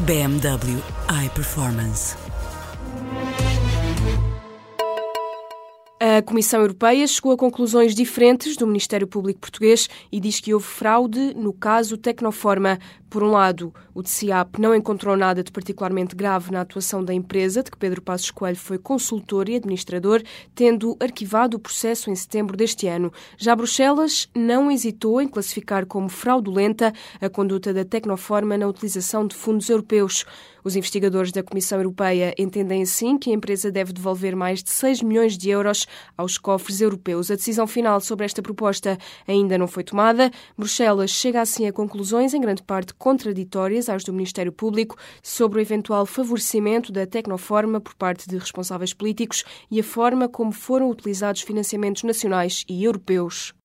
BMW iPerformance. A Comissão Europeia chegou a conclusões diferentes do Ministério Público Português e diz que houve fraude no caso Tecnoforma. Por um lado, o TCIAP não encontrou nada de particularmente grave na atuação da empresa, de que Pedro Passos Coelho foi consultor e administrador, tendo arquivado o processo em setembro deste ano. Já Bruxelas não hesitou em classificar como fraudulenta a conduta da Tecnoforma na utilização de fundos europeus. Os investigadores da Comissão Europeia entendem assim que a empresa deve devolver mais de 6 milhões de euros aos cofres europeus. A decisão final sobre esta proposta ainda não foi tomada. Bruxelas chega assim a conclusões, em grande parte contraditórias às do Ministério Público, sobre o eventual favorecimento da Tecnoforma por parte de responsáveis políticos e a forma como foram utilizados financiamentos nacionais e europeus.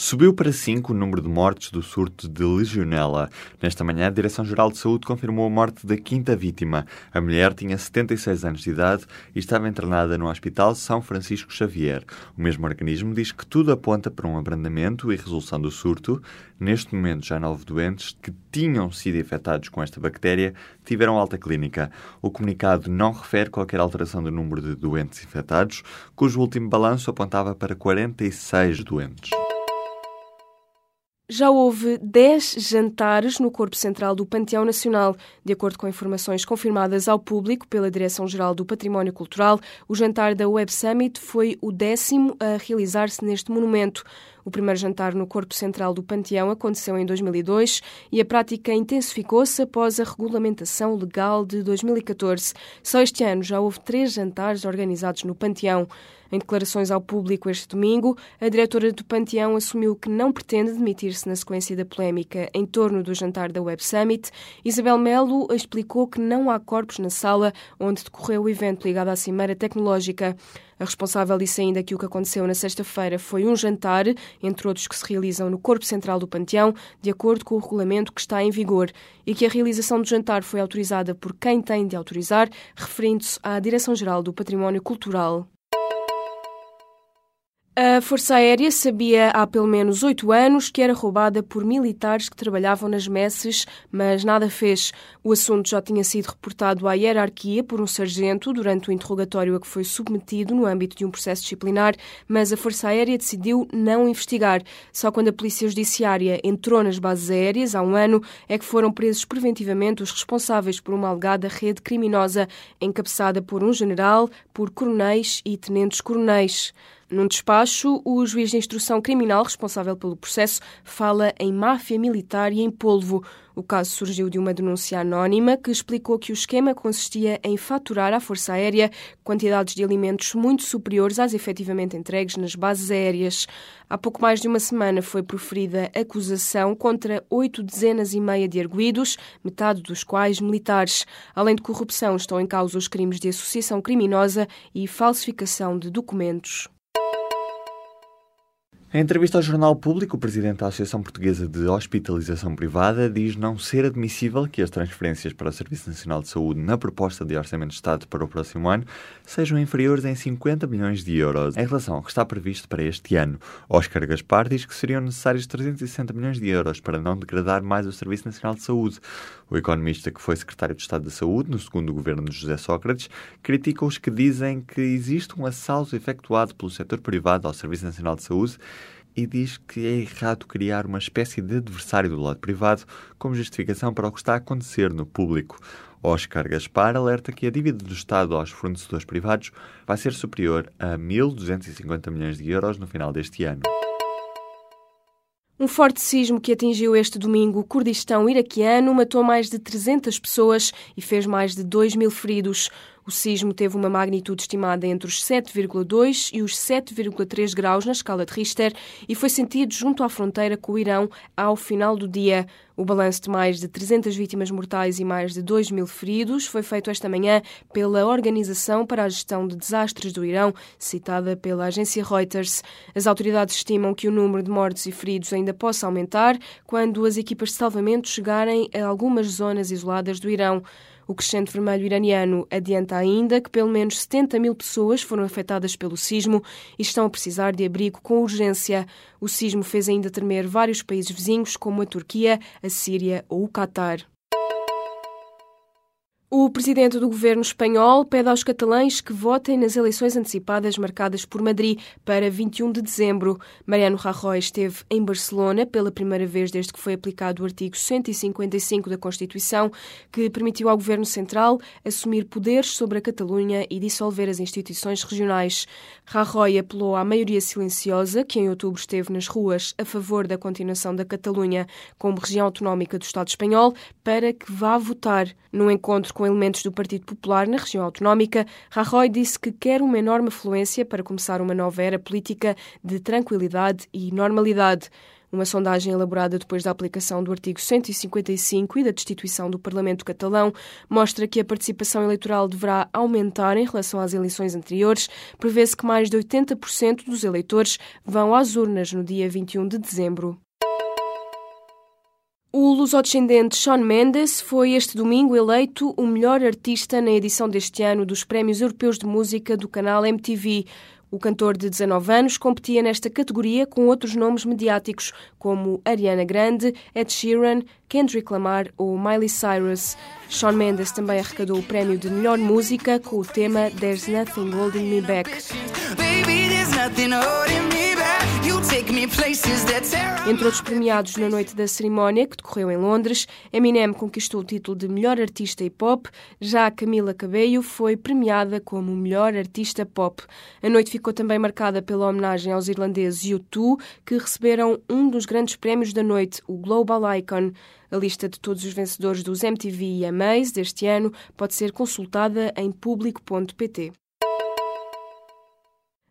Subiu para 5 o número de mortes do surto de legionela. Nesta manhã, a Direção-Geral de Saúde confirmou a morte da quinta vítima. A mulher tinha 76 anos de idade e estava internada no Hospital São Francisco Xavier. O mesmo organismo diz que tudo aponta para um abrandamento e resolução do surto. Neste momento, já nove doentes que tinham sido infectados com esta bactéria tiveram alta clínica. O comunicado não refere qualquer alteração do número de doentes infectados, cujo último balanço apontava para 46 doentes. Já houve 10 jantares no Corpo Central do Panteão Nacional. De acordo com informações confirmadas ao público pela Direção-Geral do Património Cultural, o jantar da Web Summit foi o décimo a realizar-se neste monumento. O primeiro jantar no Corpo Central do Panteão aconteceu em 2002 e a prática intensificou-se após a regulamentação legal de 2014. Só este ano já houve três jantares organizados no Panteão. Em declarações ao público este domingo, a diretora do Panteão assumiu que não pretende demitir-se na sequência da polémica em torno do jantar da Web Summit. Isabel Melo explicou que não há corpos na sala onde decorreu o evento ligado à Cimeira Tecnológica. A responsável disse ainda que o que aconteceu na sexta-feira foi um jantar, entre outros que se realizam no Corpo Central do Panteão, de acordo com o regulamento que está em vigor, e que a realização do jantar foi autorizada por quem tem de autorizar, referindo-se à Direção-Geral do Património Cultural. A Força Aérea sabia há pelo menos oito anos que era roubada por militares que trabalhavam nas messes, mas nada fez. O assunto já tinha sido reportado à hierarquia por um sargento durante o interrogatório a que foi submetido no âmbito de um processo disciplinar, mas a Força Aérea decidiu não investigar. Só quando a Polícia Judiciária entrou nas bases aéreas há um ano é que foram presos preventivamente os responsáveis por uma alegada rede criminosa encabeçada por um general, por coronéis e tenentes-coronéis. Num despacho, o juiz de instrução criminal responsável pelo processo fala em máfia militar e em polvo. O caso surgiu de uma denúncia anónima que explicou que o esquema consistia em faturar à Força Aérea quantidades de alimentos muito superiores às efetivamente entregues nas bases aéreas. Há pouco mais de uma semana foi proferida acusação contra oito dezenas e meia de arguídos, metade dos quais militares. Além de corrupção, estão em causa os crimes de associação criminosa e falsificação de documentos. Em entrevista ao Jornal Público, o presidente da Associação Portuguesa de Hospitalização Privada diz não ser admissível que as transferências para o Serviço Nacional de Saúde na proposta de Orçamento de Estado para o próximo ano sejam inferiores em 50 milhões de euros em relação ao que está previsto para este ano. Oscar Gaspar diz que seriam necessários 360 milhões de euros para não degradar mais o Serviço Nacional de Saúde. O economista que foi secretário de Estado da Saúde no segundo governo de José Sócrates critica os que dizem que existe um assalto efetuado pelo setor privado ao Serviço Nacional de Saúde e diz que é errado criar uma espécie de adversário do lado privado como justificação para o que está a acontecer no público. Oscar Gaspar alerta que a dívida do Estado aos fornecedores privados vai ser superior a 1.250 milhões de euros no final deste ano. Um forte sismo que atingiu este domingo o Kurdistão iraquiano matou mais de 300 pessoas e fez mais de 2 mil feridos. O sismo teve uma magnitude estimada entre os 7,2 e os 7,3 graus na escala de Richter e foi sentido junto à fronteira com o Irão ao final do dia. O balanço de mais de 300 vítimas mortais e mais de 2 mil feridos foi feito esta manhã pela Organização para a Gestão de Desastres do Irão, citada pela agência Reuters. As autoridades estimam que o número de mortos e feridos ainda possa aumentar quando as equipas de salvamento chegarem a algumas zonas isoladas do Irão. O Crescente Vermelho iraniano adianta ainda que pelo menos 70 mil pessoas foram afetadas pelo sismo e estão a precisar de abrigo com urgência. O sismo fez ainda tremer vários países vizinhos, como a Turquia, a Síria ou o Catar. O presidente do governo espanhol pede aos catalães que votem nas eleições antecipadas marcadas por Madrid para 21 de dezembro. Mariano Rajoy esteve em Barcelona pela primeira vez desde que foi aplicado o artigo 155 da Constituição, que permitiu ao governo central assumir poderes sobre a Catalunha e dissolver as instituições regionais. Rajoy apelou à maioria silenciosa, que em outubro esteve nas ruas a favor da continuação da Catalunha como região autonómica do Estado espanhol, para que vá votar. No encontro com elementos do Partido Popular na região autonómica, Rajoy disse que quer uma enorme afluência para começar uma nova era política de tranquilidade e normalidade. Uma sondagem elaborada depois da aplicação do artigo 155 e da destituição do Parlamento catalão mostra que a participação eleitoral deverá aumentar em relação às eleições anteriores. Prevê-se que mais de 80% dos eleitores vão às urnas no dia 21 de dezembro. O lusodescendente Shawn Mendes foi este domingo eleito o melhor artista na edição deste ano dos Prémios Europeus de Música do canal MTV. O cantor de 19 anos competia nesta categoria com outros nomes mediáticos, como Ariana Grande, Ed Sheeran, Kendrick Lamar ou Miley Cyrus. Shawn Mendes também arrecadou o prémio de melhor música com o tema There's Nothing Holding Me Back. Baby, entre outros premiados na noite da cerimónia, que decorreu em Londres, Eminem conquistou o título de melhor artista hip hop, já Camila Cabello foi premiada como melhor artista pop. A noite ficou também marcada pela homenagem aos irlandeses U2, que receberam um dos grandes prémios da noite, o Global Icon. A lista de todos os vencedores dos MTV e AMAs deste ano pode ser consultada em público.pt.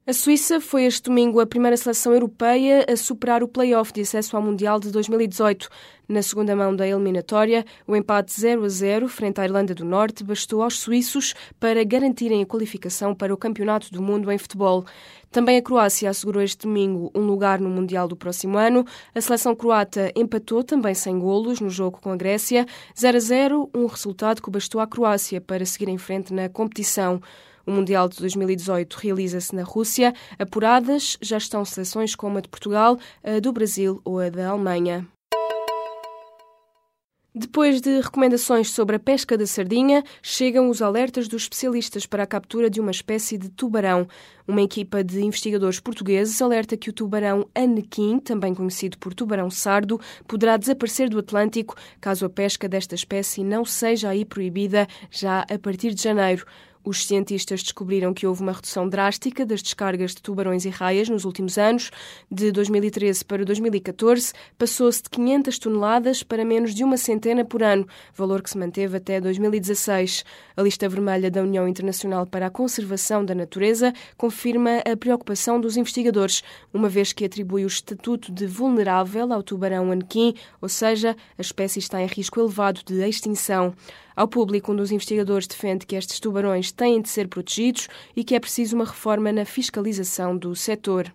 A Suíça foi este domingo a primeira seleção europeia a superar o play-off de acesso ao Mundial de 2018. Na segunda mão da eliminatória, o empate 0 a 0 frente à Irlanda do Norte bastou aos suíços para garantirem a qualificação para o Campeonato do Mundo em futebol. Também a Croácia assegurou este domingo um lugar no Mundial do próximo ano. A seleção croata empatou também sem golos no jogo com a Grécia, 0 a 0, um resultado que bastou à Croácia para seguir em frente na competição. O Mundial de 2018 realiza-se na Rússia. Apuradas já estão seleções como a de Portugal, a do Brasil ou a da Alemanha. Depois de recomendações sobre a pesca da sardinha, chegam os alertas dos especialistas para a captura de uma espécie de tubarão. Uma equipa de investigadores portugueses alerta que o tubarão anequim, também conhecido por tubarão sardo, poderá desaparecer do Atlântico caso a pesca desta espécie não seja aí proibida já a partir de janeiro. Os cientistas descobriram que houve uma redução drástica das descargas de tubarões e raias nos últimos anos. De 2013 para 2014, passou-se de 500 toneladas para menos de uma centena por ano, valor que se manteve até 2016. A lista vermelha da União Internacional para a Conservação da Natureza confirma a preocupação dos investigadores, uma vez que atribui o estatuto de vulnerável ao tubarão anequim, ou seja, a espécie está em risco elevado de extinção. Ao público, um dos investigadores defende que estes tubarões têm de ser protegidos e que é preciso uma reforma na fiscalização do setor.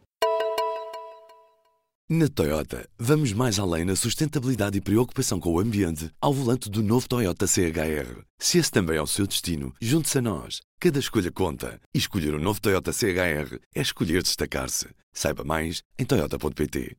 Na Toyota, vamos mais além na sustentabilidade e preocupação com o ambiente ao volante do novo Toyota CHR. Se esse também é o seu destino, junte-se a nós. Cada escolha conta. E escolher o um novo Toyota CHR é escolher destacar-se. Saiba mais em Toyota.pt.